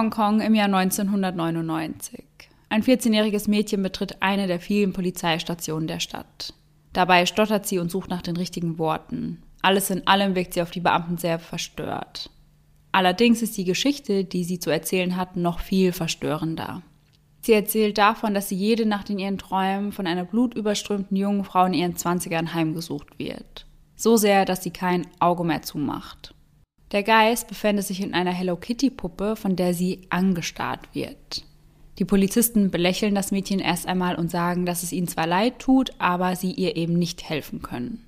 Hongkong im Jahr 1999. Ein 14-jähriges Mädchen betritt eine der vielen Polizeistationen der Stadt. Dabei stottert sie und sucht nach den richtigen Worten. Alles in allem wirkt sie auf die Beamten sehr verstört. Allerdings ist die Geschichte, die sie zu erzählen hat, noch viel verstörender. Sie erzählt davon, dass sie jede Nacht in ihren Träumen von einer blutüberströmten jungen Frau in ihren Zwanzigern heimgesucht wird. So sehr, dass sie kein Auge mehr zumacht. Der Geist befindet sich in einer Hello Kitty Puppe, von der sie angestarrt wird. Die Polizisten belächeln das Mädchen erst einmal und sagen, dass es ihnen zwar leid tut, aber sie ihr eben nicht helfen können.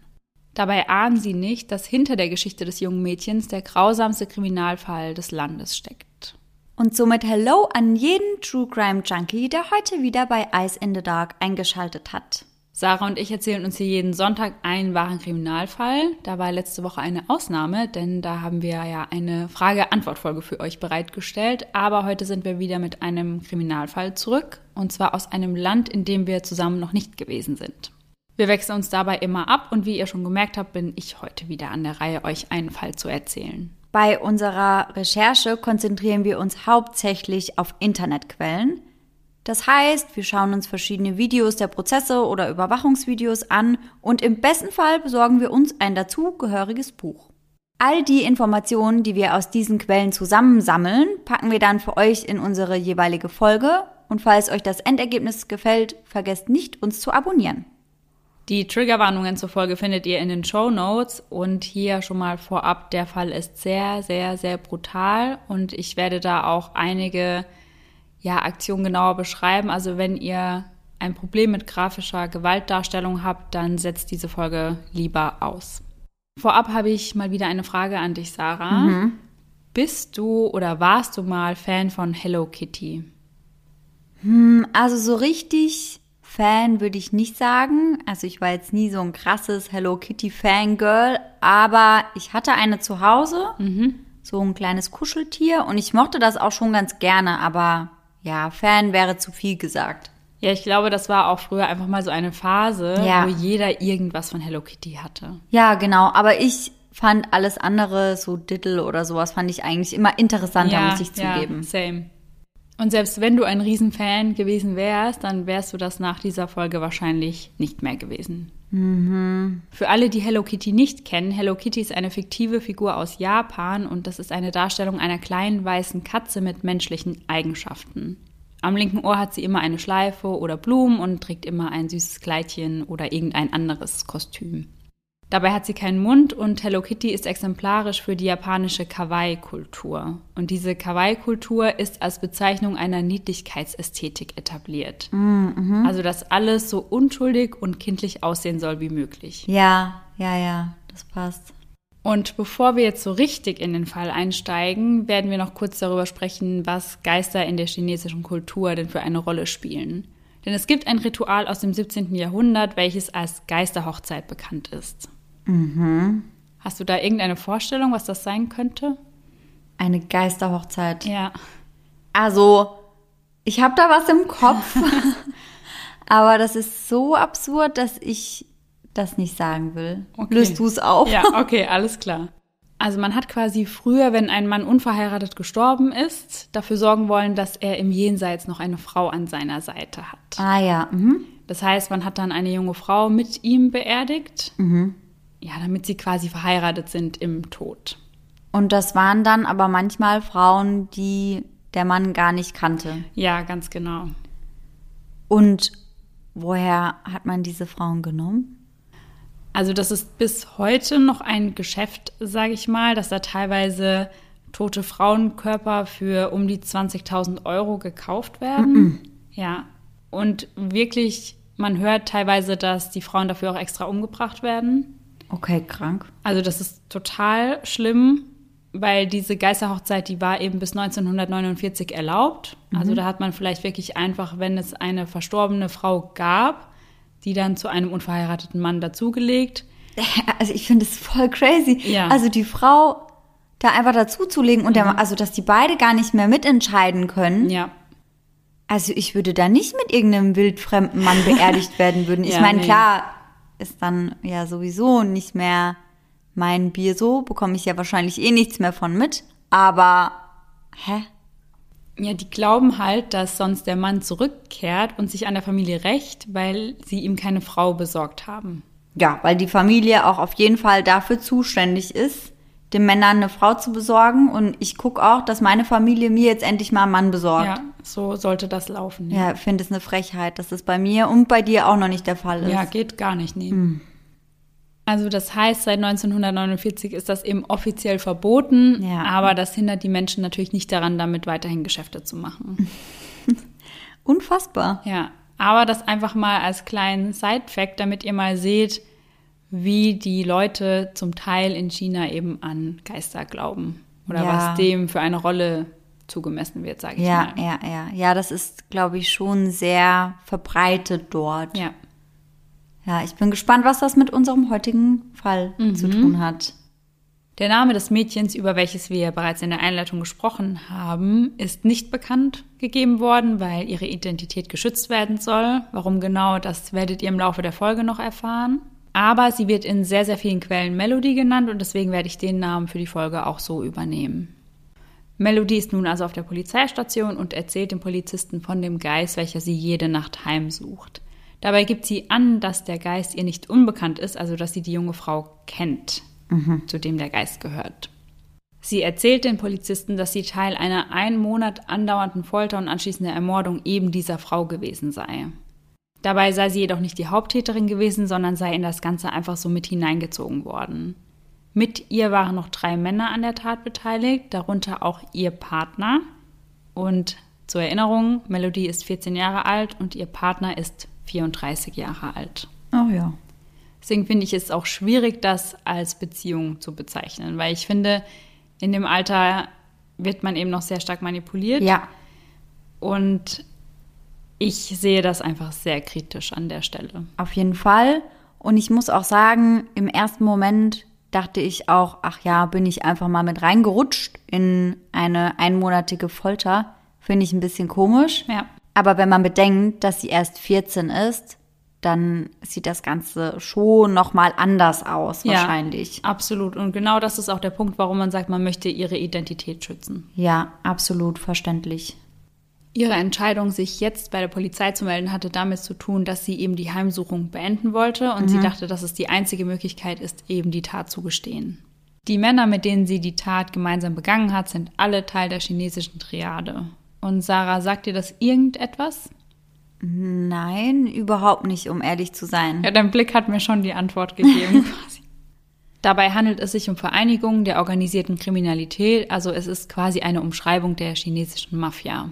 Dabei ahnen sie nicht, dass hinter der Geschichte des jungen Mädchens der grausamste Kriminalfall des Landes steckt. Und somit Hello an jeden True Crime Junkie, der heute wieder bei Ice in the Dark eingeschaltet hat. Sarah und ich erzählen uns hier jeden Sonntag einen wahren Kriminalfall. Da war letzte Woche eine Ausnahme, denn da haben wir ja eine Frage-Antwort-Folge für euch bereitgestellt. Aber heute sind wir wieder mit einem Kriminalfall zurück. Und zwar aus einem Land, in dem wir zusammen noch nicht gewesen sind. Wir wechseln uns dabei immer ab und wie ihr schon gemerkt habt, bin ich heute wieder an der Reihe, euch einen Fall zu erzählen. Bei unserer Recherche konzentrieren wir uns hauptsächlich auf Internetquellen. Das heißt, wir schauen uns verschiedene Videos der Prozesse oder Überwachungsvideos an und im besten Fall besorgen wir uns ein dazugehöriges Buch. All die Informationen, die wir aus diesen Quellen zusammensammeln, packen wir dann für euch in unsere jeweilige Folge und falls euch das Endergebnis gefällt, vergesst nicht, uns zu abonnieren. Die Triggerwarnungen zur Folge findet ihr in den Show Notes und hier schon mal vorab, der Fall ist sehr, sehr, sehr brutal und ich werde da auch einige ja, Aktionen genauer beschreiben. Also wenn ihr ein Problem mit grafischer Gewaltdarstellung habt, dann setzt diese Folge lieber aus. Vorab habe ich mal wieder eine Frage an dich, Sarah. Mhm. Bist du oder warst du mal Fan von Hello Kitty? Hm, also so richtig Fan würde ich nicht sagen. Also ich war jetzt nie so ein krasses Hello Kitty Fangirl, aber ich hatte eine zu Hause, mhm. so ein kleines Kuscheltier und ich mochte das auch schon ganz gerne, aber ja, Fan wäre zu viel gesagt. Ja, ich glaube, das war auch früher einfach mal so eine Phase, ja. wo jeder irgendwas von Hello Kitty hatte. Ja, genau, aber ich fand alles andere, so Diddle oder sowas, fand ich eigentlich immer interessanter, ja, muss ich zugeben. Ja, same. Und selbst wenn du ein Riesenfan gewesen wärst, dann wärst du das nach dieser Folge wahrscheinlich nicht mehr gewesen. Mhm. Für alle, die Hello Kitty nicht kennen, Hello Kitty ist eine fiktive Figur aus Japan und das ist eine Darstellung einer kleinen weißen Katze mit menschlichen Eigenschaften. Am linken Ohr hat sie immer eine Schleife oder Blumen und trägt immer ein süßes Kleidchen oder irgendein anderes Kostüm. Dabei hat sie keinen Mund und Hello Kitty ist exemplarisch für die japanische Kawaii-Kultur. Und diese Kawaii-Kultur ist als Bezeichnung einer Niedlichkeitsästhetik etabliert. Mm, mhm. Also, dass alles so unschuldig und kindlich aussehen soll wie möglich. Ja, ja, ja, das passt. Und bevor wir jetzt so richtig in den Fall einsteigen, werden wir noch kurz darüber sprechen, was Geister in der chinesischen Kultur denn für eine Rolle spielen. Denn es gibt ein Ritual aus dem 17. Jahrhundert, welches als Geisterhochzeit bekannt ist. Mhm. Hast du da irgendeine Vorstellung, was das sein könnte? Eine Geisterhochzeit. Ja. Also, ich habe da was im Kopf, aber das ist so absurd, dass ich das nicht sagen will. Okay. Löst du es auf? Ja, okay, alles klar. Also man hat quasi früher, wenn ein Mann unverheiratet gestorben ist, dafür sorgen wollen, dass er im Jenseits noch eine Frau an seiner Seite hat. Ah ja. Mhm. Das heißt, man hat dann eine junge Frau mit ihm beerdigt. Mhm ja, damit sie quasi verheiratet sind im Tod. Und das waren dann aber manchmal Frauen, die der Mann gar nicht kannte. Ja, ganz genau. Und woher hat man diese Frauen genommen? Also das ist bis heute noch ein Geschäft, sage ich mal, dass da teilweise tote Frauenkörper für um die 20.000 Euro gekauft werden. Mm -mm. Ja, und wirklich, man hört teilweise, dass die Frauen dafür auch extra umgebracht werden. Okay, krank. Also das ist total schlimm, weil diese Geisterhochzeit, die war eben bis 1949 erlaubt. Mhm. Also da hat man vielleicht wirklich einfach, wenn es eine verstorbene Frau gab, die dann zu einem unverheirateten Mann dazugelegt. Also ich finde es voll crazy. Ja. Also die Frau da einfach dazuzulegen und der, mhm. also dass die beide gar nicht mehr mitentscheiden können. Ja. Also ich würde da nicht mit irgendeinem wildfremden Mann beerdigt werden würden. Ich ja, meine, nee. klar, ist dann ja sowieso nicht mehr mein Bier so, bekomme ich ja wahrscheinlich eh nichts mehr von mit. Aber, hä? Ja, die glauben halt, dass sonst der Mann zurückkehrt und sich an der Familie rächt, weil sie ihm keine Frau besorgt haben. Ja, weil die Familie auch auf jeden Fall dafür zuständig ist, den Männern eine Frau zu besorgen. Und ich gucke auch, dass meine Familie mir jetzt endlich mal einen Mann besorgt. Ja, so sollte das laufen. Ja, ich finde es eine Frechheit, dass das bei mir und bei dir auch noch nicht der Fall ist. Ja, geht gar nicht, nee. Also das heißt, seit 1949 ist das eben offiziell verboten, Ja. aber das hindert die Menschen natürlich nicht daran, damit weiterhin Geschäfte zu machen. Unfassbar. Ja, aber das einfach mal als kleinen Side-Fact, damit ihr mal seht, wie die Leute zum Teil in China eben an Geister glauben oder Ja. was dem für eine Rolle zugemessen wird, sage ich Ja, mal. ja, ja. Ja, das ist, glaube ich, schon sehr verbreitet dort. Ja. Ja, ich bin gespannt, was das mit unserem heutigen Fall zu tun hat. Der Name des Mädchens, über welches wir bereits in der Einleitung gesprochen haben, ist nicht bekannt gegeben worden, weil ihre Identität geschützt werden soll. Warum genau, das werdet ihr im Laufe der Folge noch erfahren. Aber sie wird in sehr, sehr vielen Quellen Melody genannt und deswegen werde ich den Namen für die Folge auch so übernehmen. Melody ist nun also auf der Polizeistation und erzählt dem Polizisten von dem Geist, welcher sie jede Nacht heimsucht. Dabei gibt sie an, dass der Geist ihr nicht unbekannt ist, also dass sie die junge Frau kennt, zu dem der Geist gehört. Sie erzählt den Polizisten, dass sie Teil einer einen Monat andauernden Folter und anschließender Ermordung eben dieser Frau gewesen sei. Dabei sei sie jedoch nicht die Haupttäterin gewesen, sondern sei in das Ganze einfach so mit hineingezogen worden. Mit ihr waren noch drei Männer an der Tat beteiligt, darunter auch ihr Partner. Und zur Erinnerung, Melody ist 14 Jahre alt und ihr Partner ist 34 Jahre alt. Oh ja. Deswegen finde ich es auch schwierig, das als Beziehung zu bezeichnen, weil ich finde, in dem Alter wird man eben noch sehr stark manipuliert. Ja, Und ich sehe das einfach sehr kritisch an der Stelle. auf jeden Fall. Und ich muss auch sagen, im ersten Moment dachte ich auch, ach ja, bin ich einfach mal mit reingerutscht in eine einmonatige Folter. Finde ich ein bisschen komisch. Ja. Aber wenn man bedenkt, dass sie erst 14 ist, dann sieht das Ganze schon nochmal anders aus, Ja. wahrscheinlich. Absolut. Und genau das ist auch der Punkt, warum man sagt, man möchte ihre Identität schützen. Ja, absolut verständlich. Ihre Entscheidung, sich jetzt bei der Polizei zu melden, hatte damit zu tun, dass sie eben die Heimsuchung beenden wollte und sie dachte, dass es die einzige Möglichkeit ist, eben die Tat zu gestehen. Die Männer, mit denen sie die Tat gemeinsam begangen hat, sind alle Teil der chinesischen Triade. Und Sarah, sagt dir das irgendetwas? Nein, überhaupt nicht, um ehrlich zu sein. Ja, dein Blick hat mir schon die Antwort gegeben quasi. Dabei handelt es sich um Vereinigungen der organisierten Kriminalität, also es ist quasi eine Umschreibung der chinesischen Mafia.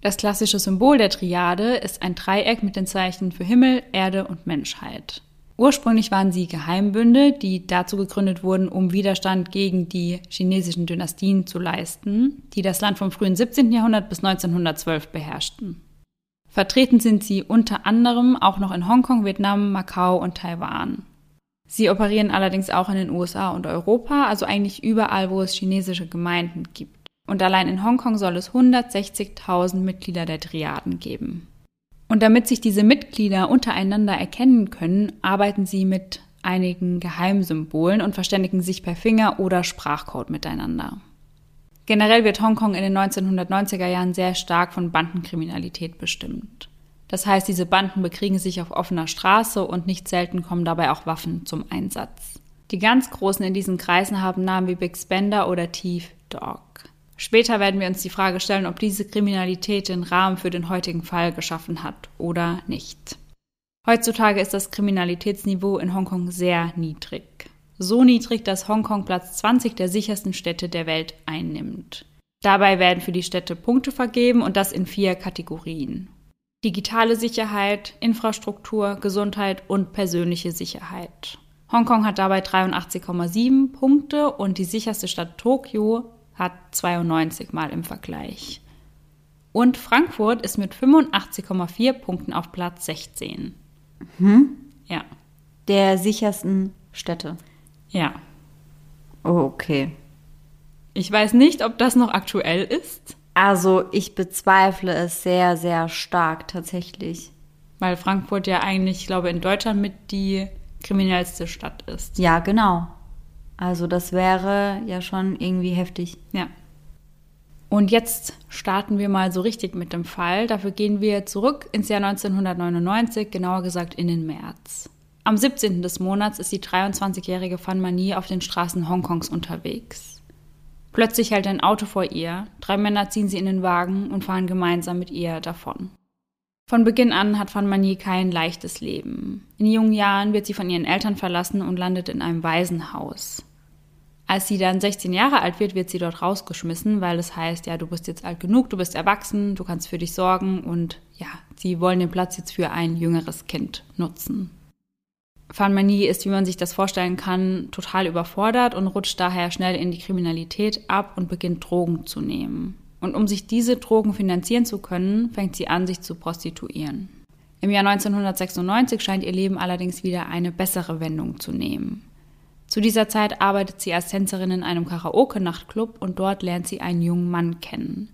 Das klassische Symbol der Triade ist ein Dreieck mit den Zeichen für Himmel, Erde und Menschheit. Ursprünglich waren sie Geheimbünde, die dazu gegründet wurden, um Widerstand gegen die chinesischen Dynastien zu leisten, die das Land vom frühen 17. Jahrhundert bis 1912 beherrschten. Vertreten sind sie unter anderem auch noch in Hongkong, Vietnam, Macau und Taiwan. Sie operieren allerdings auch in den USA und Europa, also eigentlich überall, wo es chinesische Gemeinden gibt. Und allein in Hongkong soll es 160.000 Mitglieder der Triaden geben. Und damit sich diese Mitglieder untereinander erkennen können, arbeiten sie mit einigen Geheimsymbolen und verständigen sich per Finger- oder Sprachcode miteinander. Generell wird Hongkong in den 1990er Jahren sehr stark von Bandenkriminalität bestimmt. Das heißt, diese Banden bekriegen sich auf offener Straße und nicht selten kommen dabei auch Waffen zum Einsatz. Die ganz Großen in diesen Kreisen haben Namen wie Big Spender oder Thief Dog. Später werden wir uns die Frage stellen, ob diese Kriminalität den Rahmen für den heutigen Fall geschaffen hat oder nicht. Heutzutage ist das Kriminalitätsniveau in Hongkong sehr niedrig. So niedrig, dass Hongkong Platz 20 der sichersten Städte der Welt einnimmt. Dabei werden für die Städte Punkte vergeben und das in vier Kategorien. Digitale Sicherheit, Infrastruktur, Gesundheit und persönliche Sicherheit. Hongkong hat dabei 83,7 Punkte und die sicherste Stadt Tokio hat 92 mal im Vergleich. Und Frankfurt ist mit 85,4 Punkten auf Platz 16. Ja, Der sichersten Städte. ja. Okay. Ich weiß nicht, ob das noch aktuell ist, Also ich bezweifle es sehr, sehr stark tatsächlich. weil Frankfurt ja eigentlich, ich glaube, in Deutschland mit die kriminellste Stadt ist. Ja, genau. Also das wäre ja schon irgendwie heftig. Ja. Und jetzt starten wir mal so richtig mit dem Fall. Dafür gehen wir zurück ins Jahr 1999, genauer gesagt in den März. Am 17. des Monats ist die 23-jährige Fan Mani auf den Straßen Hongkongs unterwegs. Plötzlich hält ein Auto vor ihr, drei Männer ziehen sie in den Wagen und fahren gemeinsam mit ihr davon. Von Beginn an hat Fan Mani kein leichtes Leben. In jungen Jahren wird sie von ihren Eltern verlassen und landet in einem Waisenhaus. Als sie dann 16 Jahre alt wird, wird sie dort rausgeschmissen, weil es heißt, ja, du bist jetzt alt genug, du bist erwachsen, du kannst für dich sorgen und ja, sie wollen den Platz jetzt für ein jüngeres Kind nutzen. Fanmanie ist, wie man sich das vorstellen kann, total überfordert und rutscht daher schnell in die Kriminalität ab und beginnt Drogen zu nehmen. Und um sich diese Drogen finanzieren zu können, fängt sie an, sich zu prostituieren. Im Jahr 1996 scheint ihr Leben allerdings wieder eine bessere Wendung zu nehmen. Zu dieser Zeit arbeitet sie als Tänzerin in einem Karaoke-Nachtclub und dort lernt sie einen jungen Mann kennen.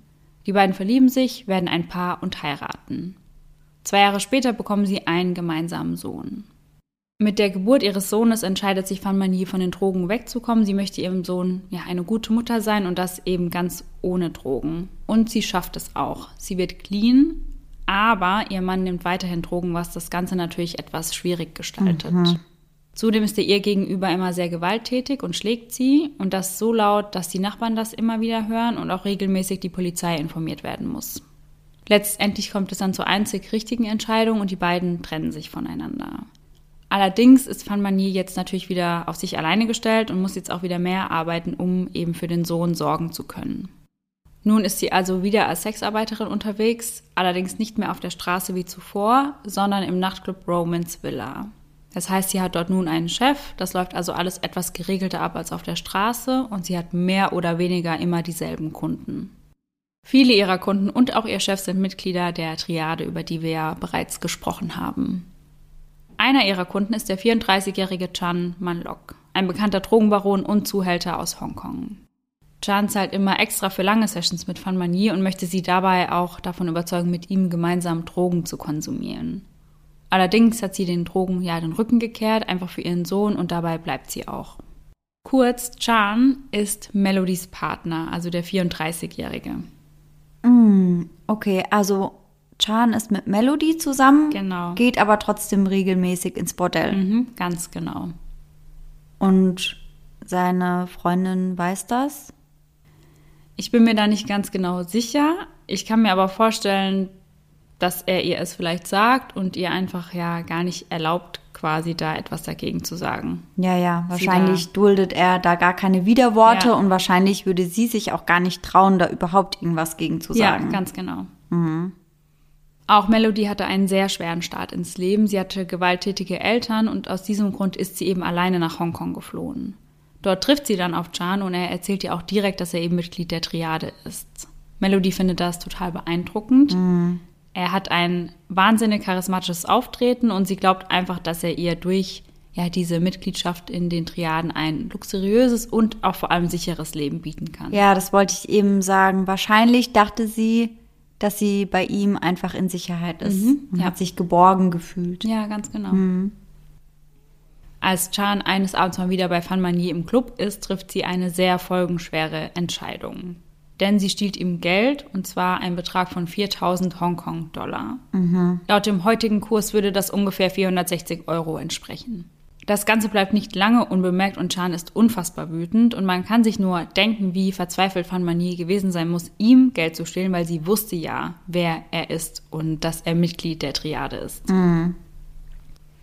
Die beiden verlieben sich, werden ein Paar und heiraten. Zwei Jahre später bekommen sie einen gemeinsamen Sohn. Mit der Geburt ihres Sohnes entscheidet sich Fan Mani von den Drogen wegzukommen. Sie möchte ihrem Sohn ja eine gute Mutter sein und das eben ganz ohne Drogen. Und sie schafft es auch. Sie wird clean, aber ihr Mann nimmt weiterhin Drogen, was das Ganze natürlich etwas schwierig gestaltet. Mhm. Zudem ist er ihr gegenüber immer sehr gewalttätig und schlägt sie und das so laut, dass die Nachbarn das immer wieder hören und auch regelmäßig die Polizei informiert werden muss. Letztendlich kommt es dann zur einzig richtigen Entscheidung und die beiden trennen sich voneinander. Allerdings ist Van Manier jetzt natürlich wieder auf sich alleine gestellt und muss jetzt auch wieder mehr arbeiten, um eben für den Sohn sorgen zu können. Nun ist sie also wieder als Sexarbeiterin unterwegs, allerdings nicht mehr auf der Straße wie zuvor, sondern im Nachtclub Romans Villa. Das heißt, sie hat dort nun einen Chef, das läuft also alles etwas geregelter ab als auf der Straße und sie hat mehr oder weniger immer dieselben Kunden. Viele ihrer Kunden und auch ihr Chef sind Mitglieder der Triade, über die wir ja bereits gesprochen haben. Einer ihrer Kunden ist der 34-jährige Chan Manlok, ein bekannter Drogenbaron und Zuhälter aus Hongkong. Chan zahlt immer extra für lange Sessions mit Fan Mani und möchte sie dabei auch davon überzeugen, mit ihm gemeinsam Drogen zu konsumieren. Allerdings hat sie den Drogen ja den Rücken gekehrt, einfach für ihren Sohn und dabei bleibt sie auch. Kurz, Chan ist Melodies Partner, also der 34-Jährige. Mm, okay, also Chan ist mit Melody zusammen, genau. geht aber trotzdem regelmäßig ins Bordell. Mhm, ganz genau. Und seine Freundin weiß das? Ich bin mir da nicht ganz genau sicher. Ich kann mir aber vorstellen, dass er ihr es vielleicht sagt und ihr einfach ja gar nicht erlaubt, quasi da etwas dagegen zu sagen. Ja, ja, wahrscheinlich duldet er da gar keine Widerworte ja. und wahrscheinlich würde sie sich auch gar nicht trauen, da überhaupt irgendwas gegen zu sagen. Ja, ganz genau. Mhm. Auch Melody hatte einen sehr schweren Start ins Leben. Sie hatte gewalttätige Eltern und aus diesem Grund ist sie eben alleine nach Hongkong geflohen. Dort trifft sie dann auf Chan und er erzählt ihr auch direkt, dass er eben Mitglied der Triade ist. Melody findet das total beeindruckend. Mhm. Er hat ein wahnsinnig charismatisches Auftreten und sie glaubt einfach, dass er ihr durch ja, diese Mitgliedschaft in den Triaden ein luxuriöses und auch vor allem sicheres Leben bieten kann. Ja, das wollte ich eben sagen. Wahrscheinlich dachte sie, dass sie bei ihm einfach in Sicherheit ist mhm, und ja. hat sich geborgen gefühlt. Ja, ganz genau. Mhm. Als Chan eines Abends mal wieder bei Fan Manier im Club ist, trifft sie eine sehr folgenschwere Entscheidung. Denn sie stiehlt ihm Geld, und zwar einen Betrag von 4000 Hongkong-Dollar. Mhm. Laut dem heutigen Kurs würde das ungefähr 460 Euro entsprechen. Das Ganze bleibt nicht lange unbemerkt und Chan ist unfassbar wütend und man kann sich nur denken, wie verzweifelt Fan Mani gewesen sein muss, ihm Geld zu stehlen, weil sie wusste ja, wer er ist und dass er Mitglied der Triade ist. Mhm.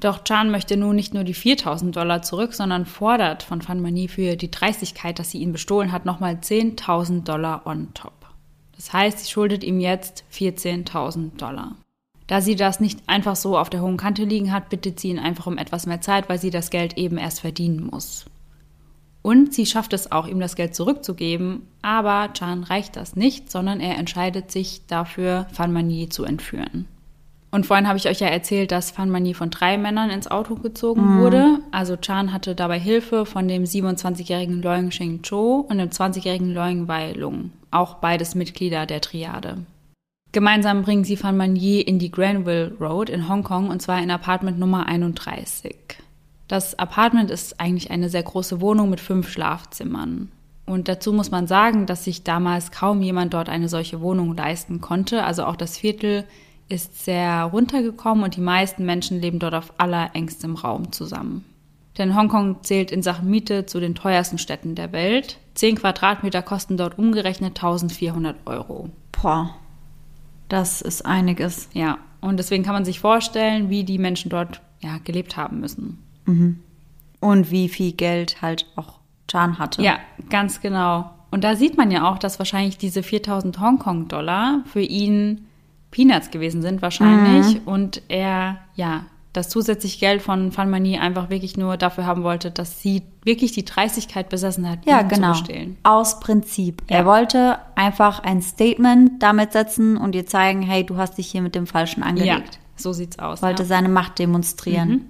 Doch Chan möchte nun nicht nur die 4000 Dollar zurück, sondern fordert von Fan Mani für die Dreistigkeit, dass sie ihn bestohlen hat, nochmal 10.000 Dollar on top. Das heißt, sie schuldet ihm jetzt 14.000 Dollar. Da sie das nicht einfach so auf der hohen Kante liegen hat, bittet sie ihn einfach um etwas mehr Zeit, weil sie das Geld eben erst verdienen muss. Und sie schafft es auch, ihm das Geld zurückzugeben, aber Chan reicht das nicht, sondern er entscheidet sich dafür, Fan Mani zu entführen. Und vorhin habe ich euch ja erzählt, dass Fan Mani von drei Männern ins Auto gezogen mhm. wurde. Also Chan hatte dabei Hilfe von dem 27-jährigen Leung Shing Cho und dem 20-jährigen Leung Wai Lung, auch beides Mitglieder der Triade. Gemeinsam bringen sie Van Manier in die Granville Road in Hongkong und zwar in Apartment Nummer 31. Das Apartment ist eigentlich eine sehr große Wohnung mit fünf Schlafzimmern. Und dazu muss man sagen, dass sich damals kaum jemand dort eine solche Wohnung leisten konnte. Also auch das Viertel ist sehr runtergekommen und die meisten Menschen leben dort auf allerengstem Raum zusammen. Denn Hongkong zählt in Sachen Miete zu den teuersten Städten der Welt. Zehn Quadratmeter kosten dort umgerechnet 1400 Euro. Boah, das ist einiges. Ja, und deswegen kann man sich vorstellen, wie die Menschen dort ja, gelebt haben müssen. Und wie viel Geld halt auch Chan hatte. Ja, ganz genau. Und da sieht man ja auch, dass wahrscheinlich diese 4000 Hongkong-Dollar für ihn Peanuts gewesen sind, wahrscheinlich. Und er, ja, das zusätzliche Geld von Fan Mani einfach wirklich nur dafür haben wollte, dass sie wirklich die Dreistigkeit besessen hat, Ja, genau. zu bestehlen. Aus Prinzip. Ja. Er wollte einfach ein Statement damit setzen und ihr zeigen, hey, du hast dich hier mit dem Falschen Ja, angelegt. so sieht's aus. Wollte ja. seine Macht demonstrieren.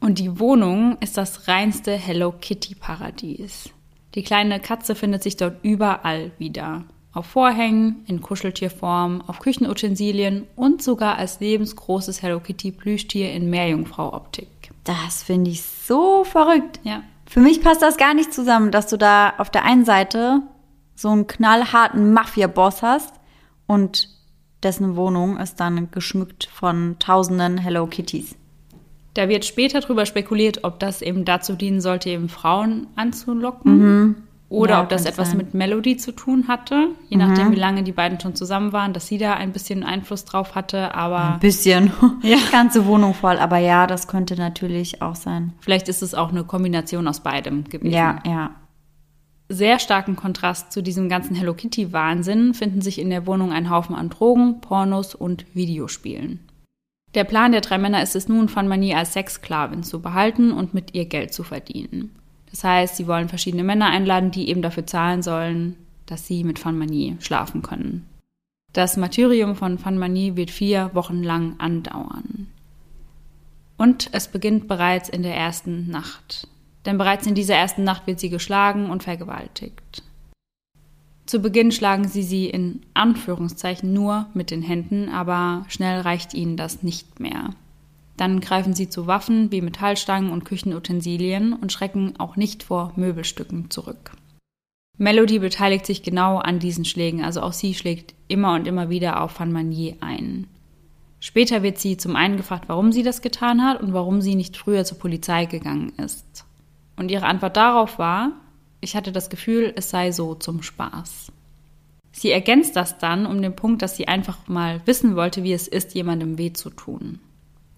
Und die Wohnung ist das reinste Hello Kitty Paradies. Die kleine Katze findet sich dort überall wieder. Auf Vorhängen, in Kuscheltierform, auf Küchenutensilien und sogar als lebensgroßes Hello Kitty Plüschtier in Meerjungfrau-Optik. Das finde ich so verrückt. Ja. Für mich passt das gar nicht zusammen, dass du da auf der einen Seite so einen knallharten Mafia-Boss hast und dessen Wohnung ist dann geschmückt von tausenden Hello Kitties. Da wird später drüber spekuliert, ob das eben dazu dienen sollte, eben Frauen anzulocken. Oder Ja, ob das etwas sein. mit Melody zu tun hatte. Je nachdem, wie lange die beiden schon zusammen waren, dass sie da ein bisschen Einfluss drauf hatte. Aber Ein bisschen. Ja. Ganze Wohnung voll. Aber ja, das könnte natürlich auch sein. vielleicht ist es auch eine Kombination aus beidem gewesen. Ja, ja. Sehr starken Kontrast zu diesem ganzen Hello Kitty-Wahnsinn finden sich in der Wohnung ein Haufen an Drogen, Pornos und Videospielen. Der Plan der drei Männer ist es nun, Fan Mani als Sexsklavin zu behalten und mit ihr Geld zu verdienen. Das heißt, sie wollen verschiedene Männer einladen, die eben dafür zahlen sollen, dass sie mit Fan Mani schlafen können. Das Martyrium von Fan Mani wird vier Wochen lang andauern. Und es beginnt bereits in der ersten Nacht. Denn bereits in dieser ersten Nacht wird sie geschlagen und vergewaltigt. Zu Beginn schlagen sie sie in Anführungszeichen nur mit den Händen, aber schnell reicht ihnen das nicht mehr. Dann greifen sie zu Waffen wie Metallstangen und Küchenutensilien und schrecken auch nicht vor Möbelstücken zurück. Melody beteiligt sich genau an diesen Schlägen, also auch sie schlägt immer und immer wieder auf Fan Manier ein. Später wird sie zum einen gefragt, warum sie das getan hat und warum sie nicht früher zur Polizei gegangen ist. Und ihre Antwort darauf war, ich hatte das Gefühl, es sei so zum Spaß. Sie ergänzt das dann um den Punkt, dass sie einfach mal wissen wollte, wie es ist, jemandem weh zu tun.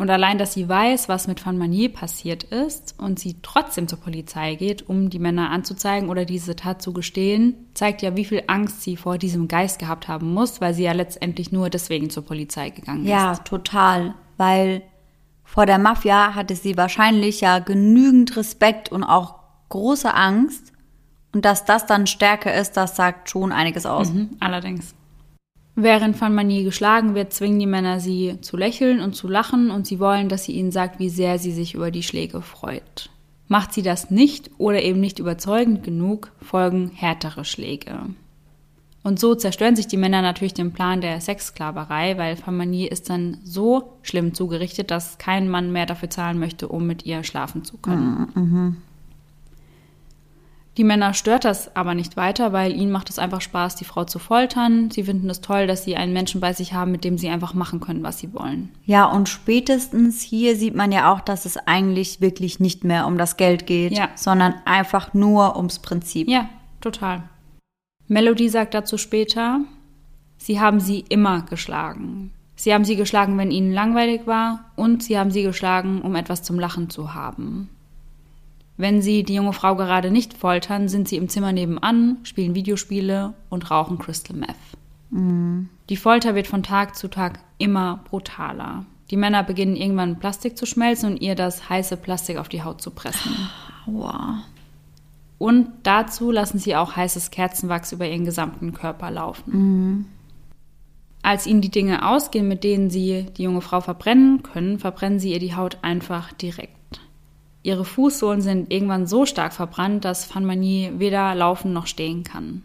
Und allein, dass sie weiß, was mit Van Manier passiert ist und sie trotzdem zur Polizei geht, um die Männer anzuzeigen oder diese Tat zu gestehen, zeigt ja, wie viel Angst sie vor diesem Geist gehabt haben muss, weil sie ja letztendlich nur deswegen zur Polizei gegangen Ja, ist. total. Weil vor der Mafia hatte sie wahrscheinlich ja genügend Respekt und auch große Angst. Und dass das dann stärker ist, das sagt schon einiges aus. Mhm, allerdings. Während Van Manier geschlagen wird, zwingen die Männer sie zu lächeln und zu lachen und sie wollen, dass sie ihnen sagt, wie sehr sie sich über die Schläge freut. Macht sie das nicht oder eben nicht überzeugend genug, folgen härtere Schläge. Und so zerstören sich die Männer natürlich den Plan der Sexsklaverei, weil Van Manier ist dann so schlimm zugerichtet, dass kein Mann mehr dafür zahlen möchte, um mit ihr schlafen zu können. Die Männer stört das aber nicht weiter, weil ihnen macht es einfach Spaß, die Frau zu foltern. Sie finden es toll, dass sie einen Menschen bei sich haben, mit dem sie einfach machen können, was sie wollen. Ja, und spätestens hier sieht man ja auch, dass es eigentlich wirklich nicht mehr um das Geld geht, Ja. sondern einfach nur ums Prinzip. Ja, total. Melody sagt dazu später, sie haben sie immer geschlagen. Sie haben sie geschlagen, wenn ihnen langweilig war, und sie haben sie geschlagen, um etwas zum Lachen zu haben. Wenn sie die junge Frau gerade nicht foltern, sind sie im Zimmer nebenan, spielen Videospiele und rauchen Crystal Meth. Die Folter wird von Tag zu Tag immer brutaler. Die Männer beginnen irgendwann Plastik zu schmelzen und ihr das heiße Plastik auf die Haut zu pressen. Wow. Und dazu lassen sie auch heißes Kerzenwachs über ihren gesamten Körper laufen. Als ihnen die Dinge ausgehen, mit denen sie die junge Frau verbrennen können, verbrennen sie ihr die Haut einfach direkt. Ihre Fußsohlen sind irgendwann so stark verbrannt, dass Van Manier weder laufen noch stehen kann.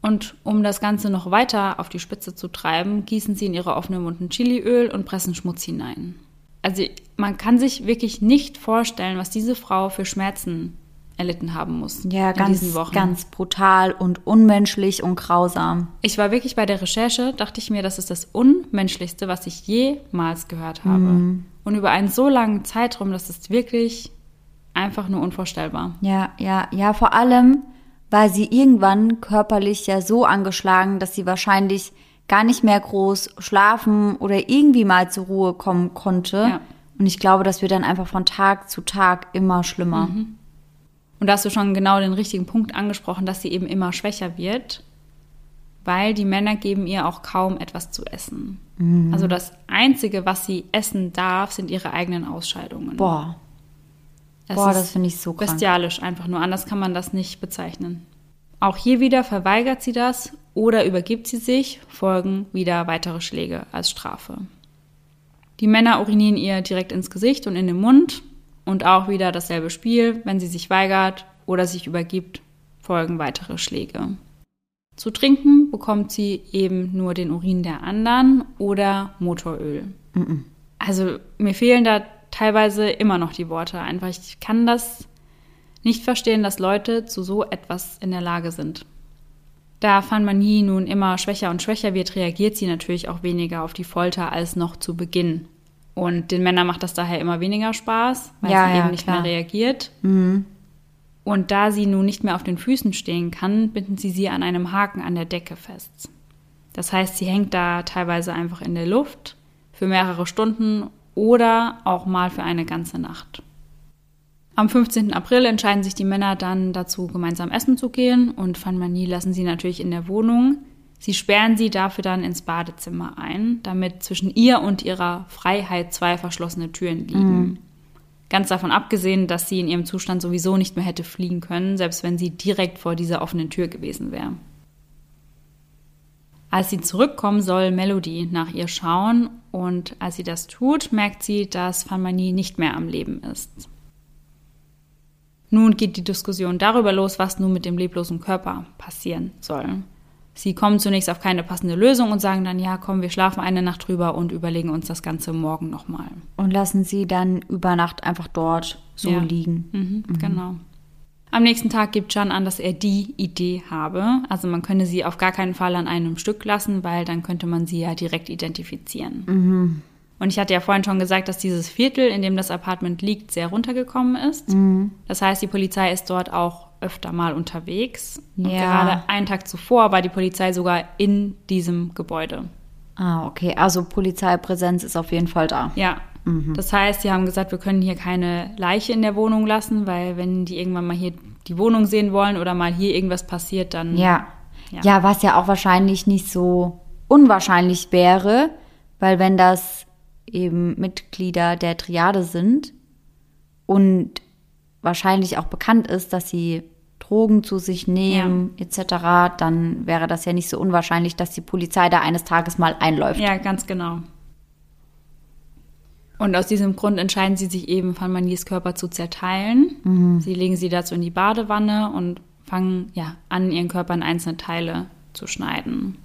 Und um das Ganze noch weiter auf die Spitze zu treiben, gießen sie in ihre offenen Wunden Chiliöl und pressen Schmutz hinein. Also man kann sich wirklich nicht vorstellen, was diese Frau für Schmerzen erlitten haben muss Ja, in ganz, diesen Wochen. ganz brutal und unmenschlich und grausam. Ich war wirklich bei der Recherche, dachte ich mir, das ist das Unmenschlichste, was ich jemals gehört habe. Mhm. Und über einen so langen Zeitraum, das ist wirklich einfach nur unvorstellbar. Ja, ja, ja, vor allem war sie irgendwann körperlich ja so angeschlagen, dass sie wahrscheinlich gar nicht mehr groß schlafen oder irgendwie mal zur Ruhe kommen konnte. Ja. Und ich glaube, das wird dann einfach von Tag zu Tag immer schlimmer. Und da hast du schon genau den richtigen Punkt angesprochen, dass sie eben immer schwächer wird, weil die Männer geben ihr auch kaum etwas zu essen. Mhm. Also das Einzige, was sie essen darf, sind ihre eigenen Ausscheidungen. Boah, Das boah, das finde ich so krank. bestialisch einfach nur. Anders kann man das nicht bezeichnen. Auch hier wieder verweigert sie das oder übergibt sie sich, folgen wieder weitere Schläge als Strafe. Die Männer urinieren ihr direkt ins Gesicht und in den Mund und auch wieder dasselbe Spiel. Wenn sie sich weigert oder sich übergibt, folgen weitere Schläge. Zu trinken bekommt sie eben nur den Urin der anderen oder Motoröl. Also mir fehlen da teilweise immer noch die Worte. Einfach, ich kann das nicht verstehen, dass Leute zu so etwas in der Lage sind. Da Fanmanie nun immer schwächer und schwächer wird, reagiert sie natürlich auch weniger auf die Folter als noch zu Beginn. Und den Männern macht das daher immer weniger Spaß, weil Ja, sie ja, eben nicht klar. mehr reagiert. Und da sie nun nicht mehr auf den Füßen stehen kann, binden sie sie an einem Haken an der Decke fest. Das heißt, sie hängt da teilweise einfach in der Luft für mehrere Stunden oder auch mal für eine ganze Nacht. Am 15. April entscheiden sich die Männer dann dazu, gemeinsam essen zu gehen und Fanmanie lassen sie natürlich in der Wohnung. Sie sperren sie dafür dann ins Badezimmer ein, damit zwischen ihr und ihrer Freiheit zwei verschlossene Türen liegen. Ganz davon abgesehen, dass sie in ihrem Zustand sowieso nicht mehr hätte fliegen können, selbst wenn sie direkt vor dieser offenen Tür gewesen wäre. Als sie zurückkommen, soll Melody nach ihr schauen und als sie das tut, merkt sie, dass Fanmanie nicht mehr am Leben ist. Nun geht die Diskussion darüber los, was nun mit dem leblosen Körper passieren soll. Sie kommen zunächst auf keine passende Lösung und sagen dann, ja, komm, wir schlafen eine Nacht drüber und überlegen uns das Ganze morgen nochmal. Und lassen sie dann über Nacht einfach dort so Ja. liegen. Mhm, Genau. Am nächsten Tag gibt Can an, dass er die Idee habe. Also man könne sie auf gar keinen Fall an einem Stück lassen, weil dann könnte man sie ja direkt identifizieren. Und ich hatte ja vorhin schon gesagt, dass dieses Viertel, in dem das Apartment liegt, sehr runtergekommen ist. Das heißt, die Polizei ist dort auch öfter mal unterwegs. Und Ja. gerade einen Tag zuvor war die Polizei sogar in diesem Gebäude. Ah, okay. Also Polizeipräsenz ist auf jeden Fall da. Ja. Das heißt, sie haben gesagt, wir können hier keine Leiche in der Wohnung lassen, weil wenn die irgendwann mal hier die Wohnung sehen wollen oder mal hier irgendwas passiert, dann Ja. Ja. ja. was ja auch wahrscheinlich nicht so unwahrscheinlich wäre, weil wenn das eben Mitglieder der Triade sind und wahrscheinlich auch bekannt ist, dass sie Drogen zu sich nehmen etc., dann wäre das ja nicht so unwahrscheinlich, dass die Polizei da eines Tages mal einläuft. Ja, ganz genau. Und aus diesem Grund entscheiden sie sich eben, Fanmanies Körper zu zerteilen. Sie legen sie dazu in die Badewanne und fangen ja an, ihren Körper in einzelne Teile zu schneiden.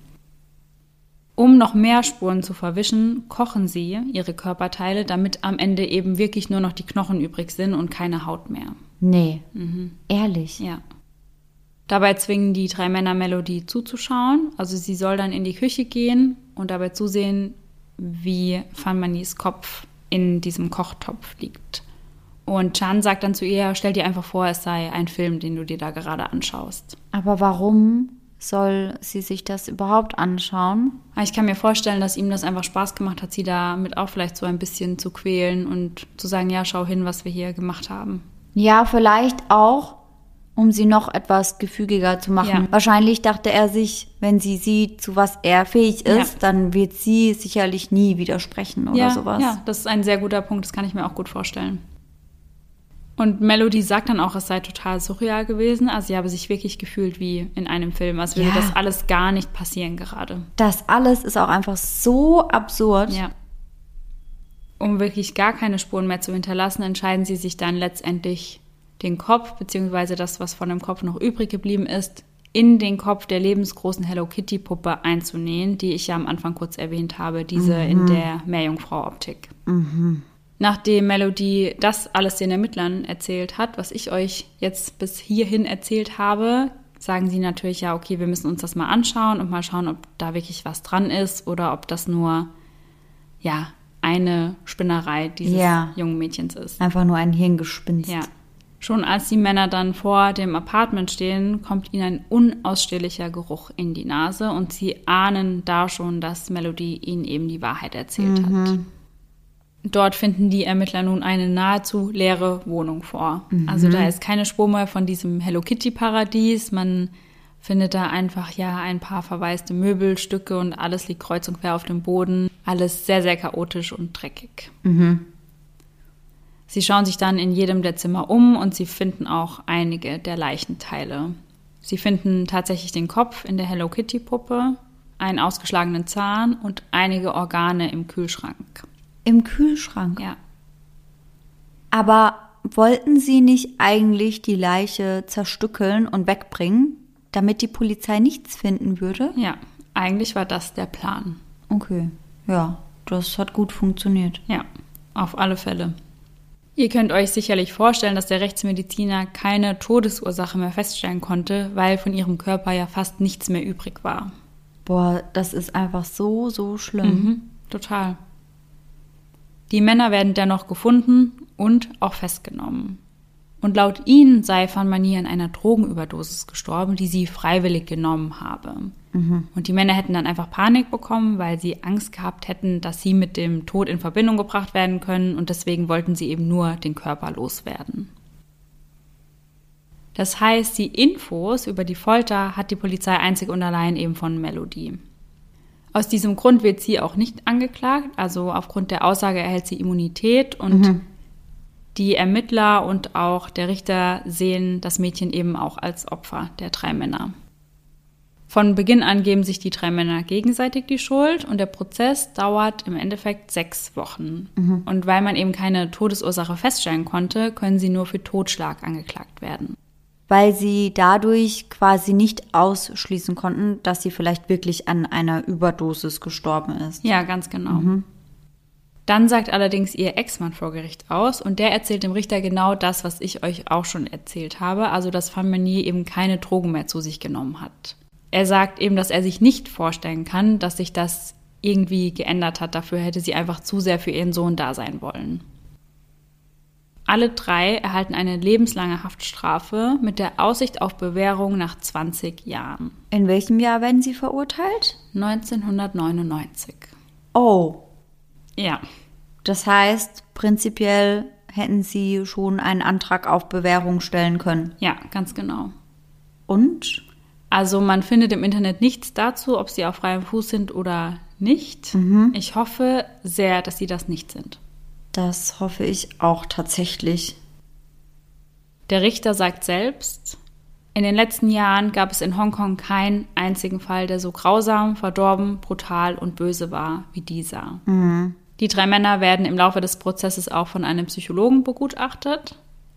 Um noch mehr Spuren zu verwischen, kochen sie ihre Körperteile, damit am Ende eben wirklich nur noch die Knochen übrig sind und keine Haut mehr. Nee. Ehrlich. Ja. Dabei zwingen die drei Männer Melody zuzuschauen. Also sie soll dann in die Küche gehen und dabei zusehen, wie Fanmanis Kopf in diesem Kochtopf liegt. Und Chan sagt dann zu ihr, stell dir einfach vor, es sei ein Film, den du dir da gerade anschaust. Aber warum soll sie sich das überhaupt anschauen? Aber Ich kann mir vorstellen, dass ihm das einfach Spaß gemacht hat, sie damit auch vielleicht so ein bisschen zu quälen und zu sagen, ja, schau hin, was wir hier gemacht haben. Ja, vielleicht auch, um sie noch etwas gefügiger zu machen. Ja. Wahrscheinlich dachte er sich, wenn sie sieht, zu was er fähig ist, Ja. dann wird sie sicherlich nie widersprechen oder ja, sowas. Ja, das ist ein sehr guter Punkt, das kann ich mir auch gut vorstellen. Und Melody sagt dann auch, es sei total surreal gewesen. Also sie habe sich wirklich gefühlt wie in einem Film, als würde das alles gar nicht passieren gerade. Das alles ist auch einfach so absurd. Ja. Um wirklich gar keine Spuren mehr zu hinterlassen, entscheiden sie sich dann letztendlich den Kopf, beziehungsweise das, was von dem Kopf noch übrig geblieben ist, in den Kopf der lebensgroßen Hello Kitty Puppe einzunähen, die ich ja am Anfang kurz erwähnt habe, diese in der Meerjungfrau-Optik. Nachdem Melody das alles den Ermittlern erzählt hat, was ich euch jetzt bis hierhin erzählt habe, sagen sie natürlich, ja, okay, wir müssen uns das mal anschauen und mal schauen, ob da wirklich was dran ist oder ob das nur, ja, eine Spinnerei dieses Ja. jungen Mädchens ist. Einfach nur ein Hirngespinst. Ja. Schon als die Männer dann vor dem Apartment stehen, kommt ihnen ein unausstehlicher Geruch in die Nase und sie ahnen da schon, dass Melody ihnen eben die Wahrheit erzählt hat. Dort finden die Ermittler nun eine nahezu leere Wohnung vor. Also da ist keine Spur mehr von diesem Hello Kitty Paradies. Man findet da einfach ja ein paar verwaiste Möbelstücke und alles liegt kreuz und quer auf dem Boden. Alles sehr, sehr chaotisch und dreckig. Sie schauen sich dann in jedem der Zimmer um und sie finden auch einige der Leichenteile. Sie finden tatsächlich den Kopf in der Hello Kitty Puppe, einen ausgeschlagenen Zahn und einige Organe im Kühlschrank. Im Kühlschrank. Ja. Aber wollten sie nicht eigentlich die Leiche zerstückeln und wegbringen, damit die Polizei nichts finden würde? Ja, eigentlich war das der Plan. Okay, ja, das hat gut funktioniert. Ja, auf alle Fälle. Ihr könnt euch sicherlich vorstellen, dass der Rechtsmediziner keine Todesursache mehr feststellen konnte, weil von ihrem Körper ja fast nichts mehr übrig war. Boah, das ist einfach so, so schlimm. Mhm, total. Die Männer werden dennoch gefunden und auch festgenommen. Und laut ihnen sei Van Manier an einer Drogenüberdosis gestorben, die sie freiwillig genommen habe. Und die Männer hätten dann einfach Panik bekommen, weil sie Angst gehabt hätten, dass sie mit dem Tod in Verbindung gebracht werden können und deswegen wollten sie eben nur den Körper loswerden. Das heißt, die Infos über die Folter hat die Polizei einzig und allein eben von Melody. Aus diesem Grund wird sie auch nicht angeklagt, also aufgrund der Aussage erhält sie Immunität und die Ermittler und auch der Richter sehen das Mädchen eben auch als Opfer der drei Männer. Von Beginn an geben sich die drei Männer gegenseitig die Schuld und der Prozess dauert im Endeffekt sechs Wochen. Und weil man eben keine Todesursache feststellen konnte, können sie nur für Totschlag angeklagt werden. Weil sie dadurch quasi nicht ausschließen konnten, dass sie vielleicht wirklich an einer Überdosis gestorben ist. Ja, ganz genau. Dann sagt allerdings ihr Ex-Mann vor Gericht aus und der erzählt dem Richter genau das, was ich euch auch schon erzählt habe, also dass Van Meunier eben keine Drogen mehr zu sich genommen hat. Er sagt eben, dass er sich nicht vorstellen kann, dass sich das irgendwie geändert hat. Dafür hätte sie einfach zu sehr für ihren Sohn da sein wollen. Alle drei erhalten eine lebenslange Haftstrafe mit der Aussicht auf Bewährung nach 20 Jahren. In welchem Jahr werden sie verurteilt? 1999. Oh, Ja, das heißt, prinzipiell hätten sie schon einen Antrag auf Bewährung stellen können. ja, ganz genau. Und? Also man findet im Internet nichts dazu, ob sie auf freiem Fuß sind oder nicht. Ich hoffe sehr, dass sie das nicht sind. Das hoffe ich auch tatsächlich. Der Richter sagt selbst, in den letzten Jahren gab es in Hongkong keinen einzigen Fall, der so grausam, verdorben, brutal und böse war wie dieser. Die drei Männer werden im Laufe des Prozesses auch von einem Psychologen begutachtet,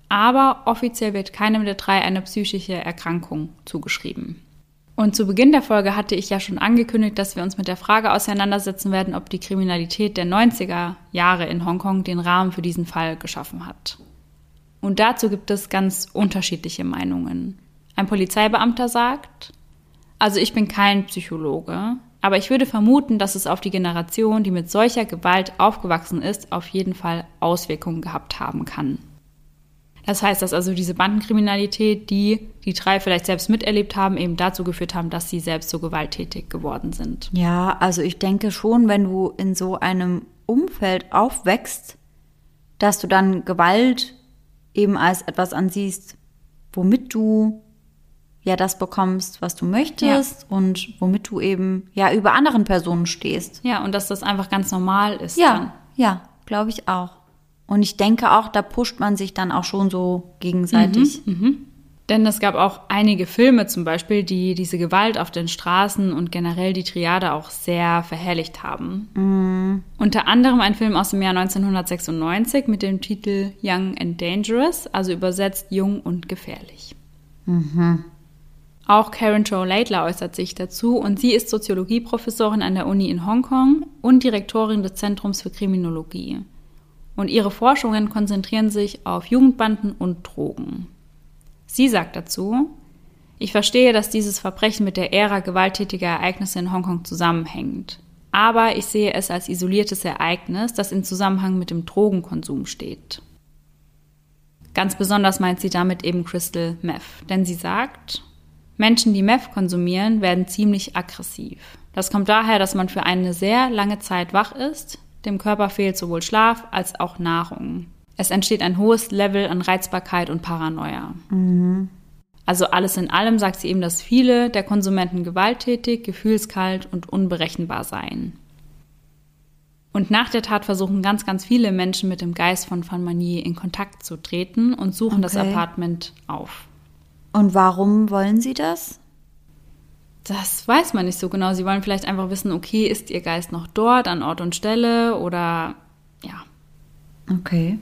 aber offiziell wird keinem der drei eine psychische Erkrankung zugeschrieben. Und zu Beginn der Folge hatte ich ja schon angekündigt, dass wir uns mit der Frage auseinandersetzen werden, ob die Kriminalität der 90er Jahre in Hongkong den Rahmen für diesen Fall geschaffen hat. Und dazu gibt es ganz unterschiedliche Meinungen. Ein Polizeibeamter sagt, also ich bin kein Psychologe, aber ich würde vermuten, dass es auf die Generation, die mit solcher Gewalt aufgewachsen ist, auf jeden Fall Auswirkungen gehabt haben kann. Das heißt, dass also diese Bandenkriminalität, die die drei vielleicht selbst miterlebt haben, eben dazu geführt haben, dass sie selbst so gewalttätig geworden sind. Ja, also ich denke schon, wenn du in so einem Umfeld aufwächst, dass du dann Gewalt eben als etwas ansiehst, womit du ja das bekommst, was du möchtest und womit du eben ja über anderen Personen stehst. Ja, und dass das einfach ganz normal ist. Ja, Dann. ja, glaube ich auch. Und ich denke auch, da pusht man sich dann auch schon so gegenseitig. Denn es gab auch einige Filme zum Beispiel, die diese Gewalt auf den Straßen und generell die Triade auch sehr verherrlicht haben. Unter anderem ein Film aus dem Jahr 1996 mit dem Titel Young and Dangerous, also übersetzt Jung und Gefährlich. Auch Karen Jo Laidler äußert sich dazu und sie ist Soziologieprofessorin an der Uni in Hongkong und Direktorin des Zentrums für Kriminologie. Und ihre Forschungen konzentrieren sich auf Jugendbanden und Drogen. Sie sagt dazu, ich verstehe, dass dieses Verbrechen mit der Ära gewalttätiger Ereignisse in Hongkong zusammenhängt. Aber ich sehe es als isoliertes Ereignis, das in Zusammenhang mit dem Drogenkonsum steht. Ganz besonders meint sie damit eben Crystal Meth, denn sie sagt, Menschen, die Meth konsumieren, werden ziemlich aggressiv. Das kommt daher, dass man für eine sehr lange Zeit wach ist, dem Körper fehlt sowohl Schlaf als auch Nahrung. Es entsteht ein hohes Level an Reizbarkeit und Paranoia. Mhm. Also alles in allem sagt sie eben, dass viele der Konsumenten gewalttätig, gefühlskalt und unberechenbar seien. Und nach der Tat versuchen ganz, ganz viele Menschen mit dem Geist von Van Manier in Kontakt zu treten und suchen okay. das Apartment auf. Und warum wollen sie das? Das weiß man nicht so genau. Sie wollen vielleicht einfach wissen, okay, ist ihr Geist noch dort an Ort und Stelle oder ja. Okay.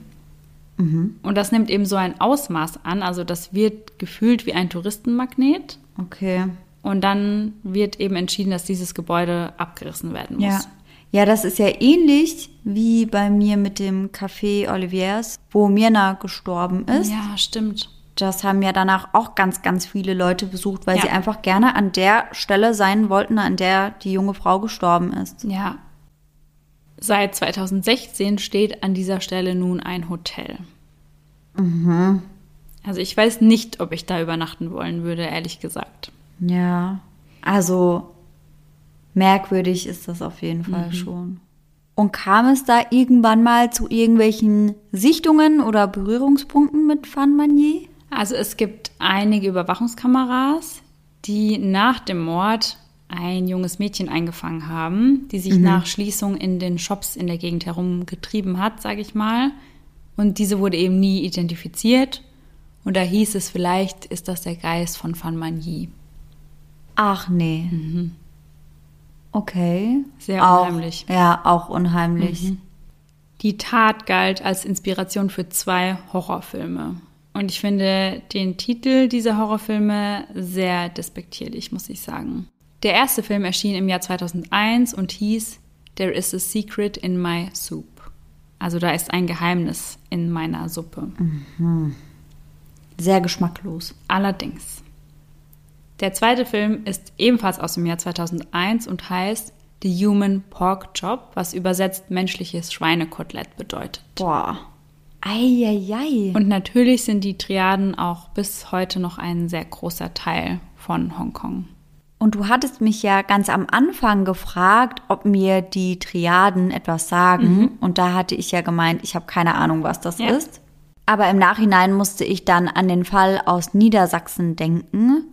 Mhm. Und das nimmt eben so ein Ausmaß an. Also das wird gefühlt wie ein Touristenmagnet. Okay. Und dann wird eben entschieden, dass dieses Gebäude abgerissen werden muss. Ja. Ja, das ist ja ähnlich wie bei mir mit dem Café Oliviers, wo Mirna gestorben ist. Ja, stimmt. Das haben ja danach auch ganz, ganz viele Leute besucht, weil ja. sie einfach gerne an der Stelle sein wollten, an der die junge Frau gestorben ist. Ja. Seit 2016 steht an dieser Stelle nun ein Hotel. Mhm. Also ich weiß nicht, ob ich da übernachten wollen würde, ehrlich gesagt. Ja, also merkwürdig ist das auf jeden Fall mhm. schon. Und kam es da irgendwann mal zu irgendwelchen Sichtungen oder Berührungspunkten mit Van Manier? Also es gibt einige Überwachungskameras, die nach dem Mord ein junges Mädchen eingefangen haben, die sich mhm. nach Schließung in den Shops in der Gegend herumgetrieben hat, sage ich mal. Und diese wurde eben nie identifiziert. Und da hieß es, vielleicht ist das der Geist von Van Magny. Ach nee. Mhm. Okay. Sehr unheimlich. Auch, ja, auch unheimlich. Mhm. Die Tat galt als Inspiration für zwei Horrorfilme. Und ich finde den Titel dieser Horrorfilme sehr despektierlich, muss ich sagen. Der erste Film erschien im Jahr 2001 und hieß There is a Secret in My Soup. Also da ist ein Geheimnis in meiner Suppe. Mhm. Sehr geschmacklos. Allerdings. Der zweite Film ist ebenfalls aus dem Jahr 2001 und heißt The Human Pork Chop, was übersetzt menschliches Schweinekotelett bedeutet. Boah. Eieiei. Und natürlich sind die Triaden auch bis heute noch ein sehr großer Teil von Hongkong. Und du hattest mich ja ganz am Anfang gefragt, ob mir die Triaden etwas sagen. Mhm. Und da hatte ich ja gemeint, ich habe keine Ahnung, was das ja. ist. Aber im Nachhinein musste ich dann an den Fall aus Niedersachsen denken,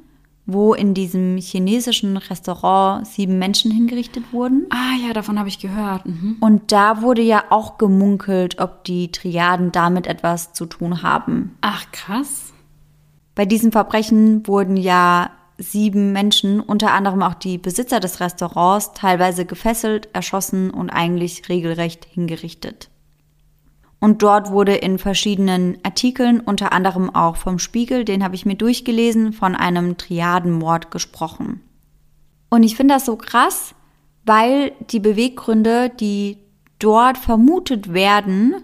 wo in diesem chinesischen Restaurant sieben Menschen hingerichtet wurden. Ah ja, davon habe ich gehört. Mhm. Und da wurde ja auch gemunkelt, ob die Triaden damit etwas zu tun haben. Ach krass. Bei diesen Verbrechen wurden ja sieben Menschen, unter anderem auch die Besitzer des Restaurants, teilweise gefesselt, erschossen und eigentlich regelrecht hingerichtet. Und dort wurde in verschiedenen Artikeln, unter anderem auch vom Spiegel, den habe ich mir durchgelesen, von einem Triadenmord gesprochen. Und ich finde das so krass, weil die Beweggründe, die dort vermutet werden,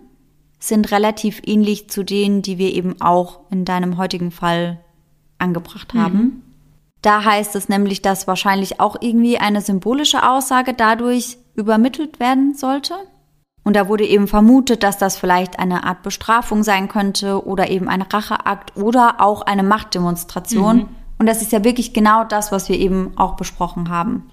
sind relativ ähnlich zu denen, die wir eben auch in deinem heutigen Fall angebracht haben. Mhm. Da heißt es nämlich, dass wahrscheinlich auch irgendwie eine symbolische Aussage dadurch übermittelt werden sollte. Und da wurde eben vermutet, dass das vielleicht eine Art Bestrafung sein könnte oder eben ein Racheakt oder auch eine Machtdemonstration. Mhm. Und das ist ja wirklich genau das, was wir eben auch besprochen haben.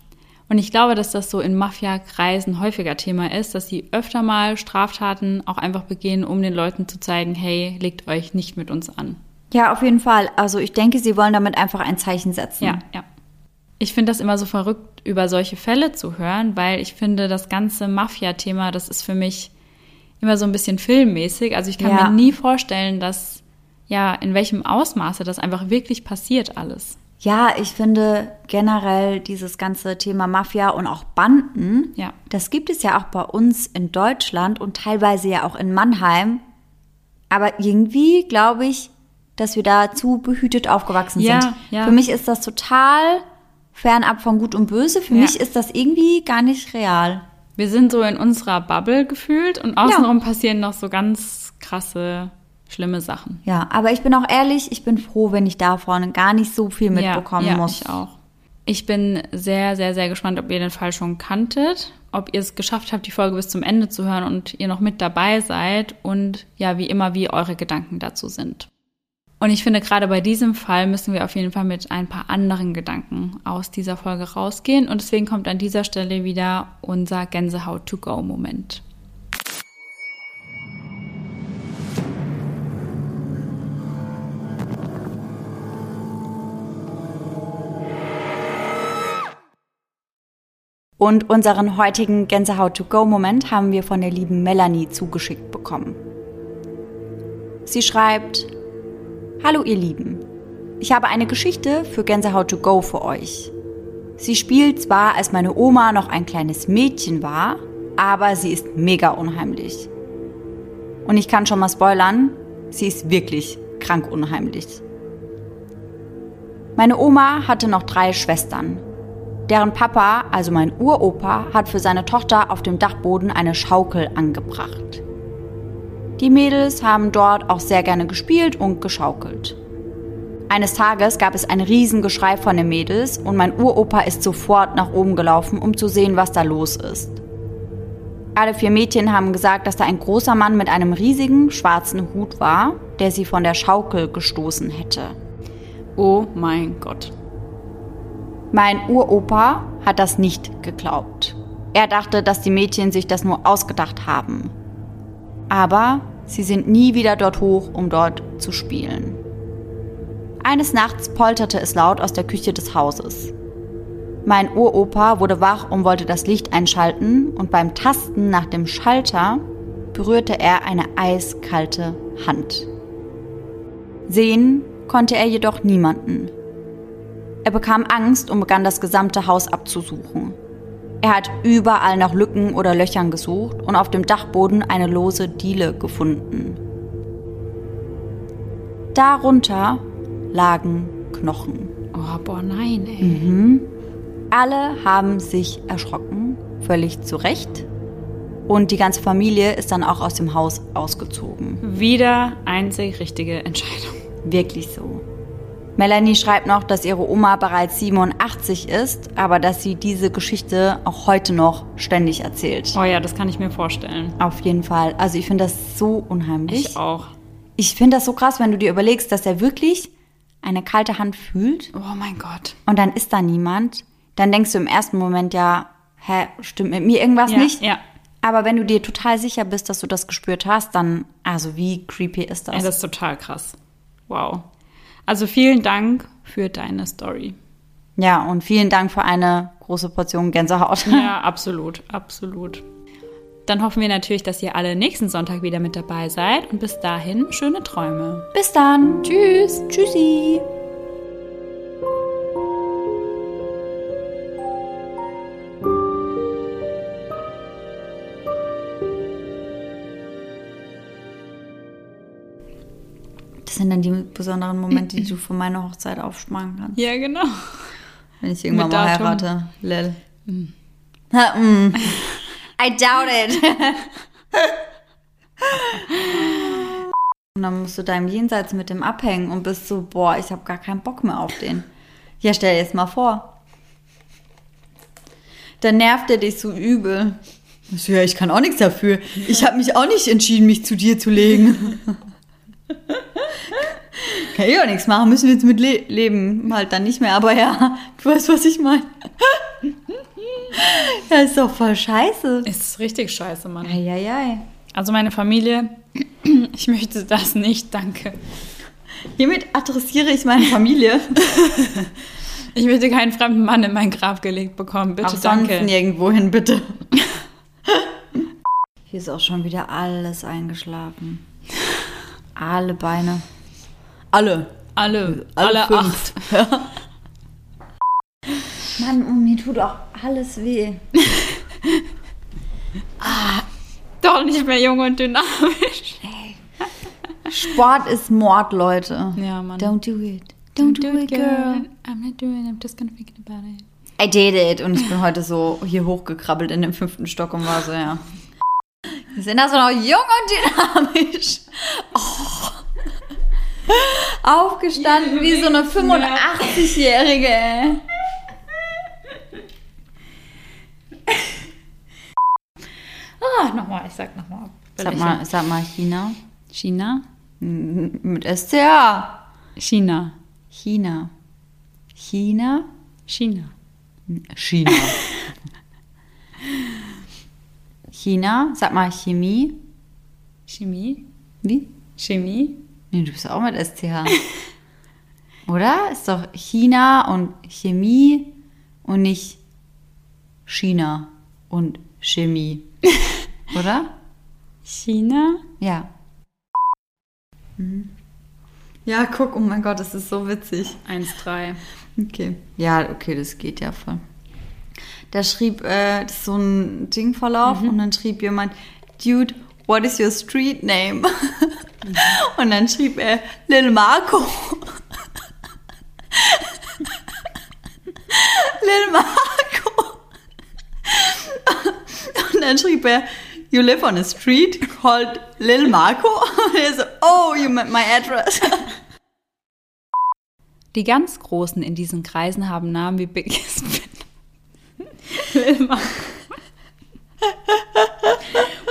Und ich glaube, dass das so in Mafia-Kreisen häufiger Thema ist, dass sie öfter mal Straftaten auch einfach begehen, um den Leuten zu zeigen, hey, legt euch nicht mit uns an. Ja, auf jeden Fall. Also ich denke, sie wollen damit einfach ein Zeichen setzen. Ja, ja. Ich finde das immer so verrückt, über solche Fälle zu hören, weil ich finde, das ganze Mafia-Thema, das ist für mich immer so ein bisschen filmmäßig. Also ich kann ja. mir nie vorstellen, dass, ja, in welchem Ausmaße das einfach wirklich passiert alles. Ja, ich finde generell dieses ganze Thema Mafia und auch Banden, ja. das gibt es ja auch bei uns in Deutschland und teilweise ja auch in Mannheim. Aber irgendwie, glaube ich, dass wir da zu behütet aufgewachsen ja, sind. Ja. Für mich ist das total fernab von Gut und Böse. Für ja. mich ist das irgendwie gar nicht real. Wir sind so in unserer Bubble gefühlt und außenrum passieren noch so ganz krasse, schlimme Sachen. Ja, aber ich bin auch ehrlich, ich bin froh, wenn ich davon gar nicht so viel mitbekommen ja, ja, muss. Ich auch. Ich bin sehr, sehr, sehr gespannt, ob ihr den Fall schon kanntet, ob ihr es geschafft habt, die Folge bis zum Ende zu hören und ihr noch mit dabei seid und ja, wie immer, wie eure Gedanken dazu sind. Und ich finde, gerade bei diesem Fall müssen wir auf jeden Fall mit ein paar anderen Gedanken aus dieser Folge rausgehen. Und deswegen kommt an dieser Stelle wieder unser Gänsehaut-to-go-Moment. Und unseren heutigen Gänsehaut-to-go-Moment haben wir von der lieben Melanie zugeschickt bekommen. Sie schreibt, Hallo ihr Lieben, ich habe eine Geschichte für Gänsehaut to go für euch. Sie spielt zwar, als meine Oma noch ein kleines Mädchen war, aber sie ist mega unheimlich. Und ich kann schon mal spoilern, sie ist wirklich krank unheimlich. Meine Oma hatte noch drei Schwestern. Deren Papa, also mein Uropa, hat für seine Tochter auf dem Dachboden eine Schaukel angebracht. Die Mädels haben dort auch sehr gerne gespielt und geschaukelt. Eines Tages gab es ein Riesengeschrei von den Mädels und mein Uropa ist sofort nach oben gelaufen, um zu sehen, was da los ist. Alle vier Mädchen haben gesagt, dass da ein großer Mann mit einem riesigen schwarzen Hut war, der sie von der Schaukel gestoßen hätte. Oh mein Gott. Mein Uropa hat das nicht geglaubt. Er dachte, dass die Mädchen sich das nur ausgedacht haben. Aber sie sind nie wieder dort hoch, um dort zu spielen. Eines Nachts polterte es laut aus der Küche des Hauses. Mein Uropa wurde wach und wollte das Licht einschalten und beim Tasten nach dem Schalter berührte er eine eiskalte Hand. Sehen konnte er jedoch niemanden. Er bekam Angst und begann das gesamte Haus abzusuchen. Er hat überall nach Lücken oder Löchern gesucht und auf dem Dachboden eine lose Diele gefunden. Darunter lagen Knochen. Oh, boah, nein, ey. Mhm. Alle haben sich erschrocken, völlig zu Recht. Und die ganze Familie ist dann auch aus dem Haus ausgezogen. Wieder einzig richtige Entscheidung. Wirklich so. Melanie schreibt noch, dass ihre Oma bereits 87 ist, aber dass sie diese Geschichte auch heute noch ständig erzählt. Oh ja, das kann ich mir vorstellen. Auf jeden Fall. Also ich finde das so unheimlich. Ich auch. Ich finde das so krass, wenn du dir überlegst, dass er wirklich eine kalte Hand fühlt Oh mein Gott. und dann ist da niemand. Dann denkst du im ersten Moment ja, hä, stimmt mit mir irgendwas Ja, nicht? ja. Aber wenn du dir total sicher bist, dass du das gespürt hast, dann, also wie creepy ist das? Ey, das ist total krass. Wow. Also vielen Dank für deine Story. ja, und vielen Dank für eine große Portion Gänsehaut. Ja, absolut, absolut. Dann hoffen wir natürlich, dass ihr alle nächsten Sonntag wieder mit dabei seid und bis dahin schöne Träume. Bis dann. Tschüss. Tschüssi. Sind dann die besonderen Momente, die du von meiner Hochzeit aufsparen kannst. Ja, genau. Wenn ich irgendwann Mit mal Datum. heirate. Lel. Ha, mm. I doubt it. und dann musst du da im Jenseits mit dem abhängen und bist so, boah, ich habe gar keinen Bock mehr auf den. Ja, stell dir jetzt mal vor. Dann nervt er dich so übel. Ja, ich kann auch nichts dafür. Ich habe mich auch nicht entschieden, mich zu dir zu legen. kann ich auch nichts machen, müssen wir jetzt mit le leben. Halt dann nicht mehr, aber ja, du weißt, was ich meine. ja, ist doch voll scheiße. Ist richtig scheiße, Mann. Eieiei. Also meine Familie, ich möchte das nicht, danke. Hiermit adressiere ich meine Familie. Ich möchte keinen fremden Mann in mein Grab gelegt bekommen, bitte, Auch danke. nirgendwo hin, bitte. Hier ist auch schon wieder alles eingeschlafen. Alle Beine. Alle. Alle, Alle alle, fünf. acht. Mann, und mir tut auch alles weh. Doch nicht mehr jung und dynamisch. Sport ist Mord, Leute. Ja, Mann. Don't do it. Don't, do, it, girl. I'm not doing it, I'm just gonna think about it. I did it. Und ich bin heute so hier hochgekrabbelt in den fünften Stock und war so, ja. Sind also noch jung und dynamisch. Oh. Aufgestanden wie so eine 85-Jährige. Ah, nochmal, ich sag nochmal. Sag mal, sag mal China. China? Mit SCH. China. China. China? China. China. China. Sag mal Chemie. Chemie? Wie? Chemie? Nee, du bist auch mit SCH. Oder? Ist doch China und Chemie und nicht China und Chemie. Oder? China? Ja. Mhm. Ja, guck, oh mein Gott, das ist so witzig. 1-3. Okay. Ja, okay, das geht ja voll. Da schrieb, äh, so ein Dingverlauf und dann schrieb jemand, Dude, what is your street name? Und dann schrieb er, Lil Marco. Lil Marco. Und dann schrieb er, you live on a street called Lil Marco? Und er so, oh, you meant my address. Die ganz Großen in diesen Kreisen haben Namen wie Biggie Lil Marco.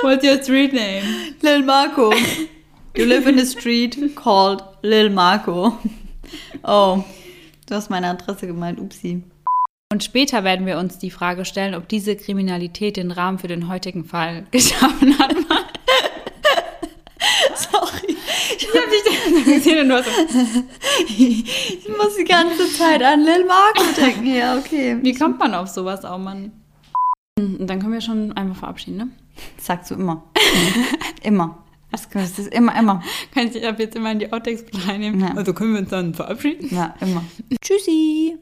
What's your street name? Lil Marco. You live in a street called Lil Marco. Oh, du hast meine Adresse gemeint, upsi. Und später werden wir uns die Frage stellen, ob diese Kriminalität den Rahmen für den heutigen Fall geschaffen hat. Du hast so, Ich muss die ganze Zeit an Lil Marco denken. Ja, okay. Wie kommt man auf sowas auch, Mann? Und dann können wir schon einfach verabschieden, ne? Das sagst du immer. immer. Das ist immer, immer. Kann ich ab jetzt immer in die Outtakes mit reinnehmen? Ja. Also können wir uns dann verabschieden? Ja, immer. Tschüssi.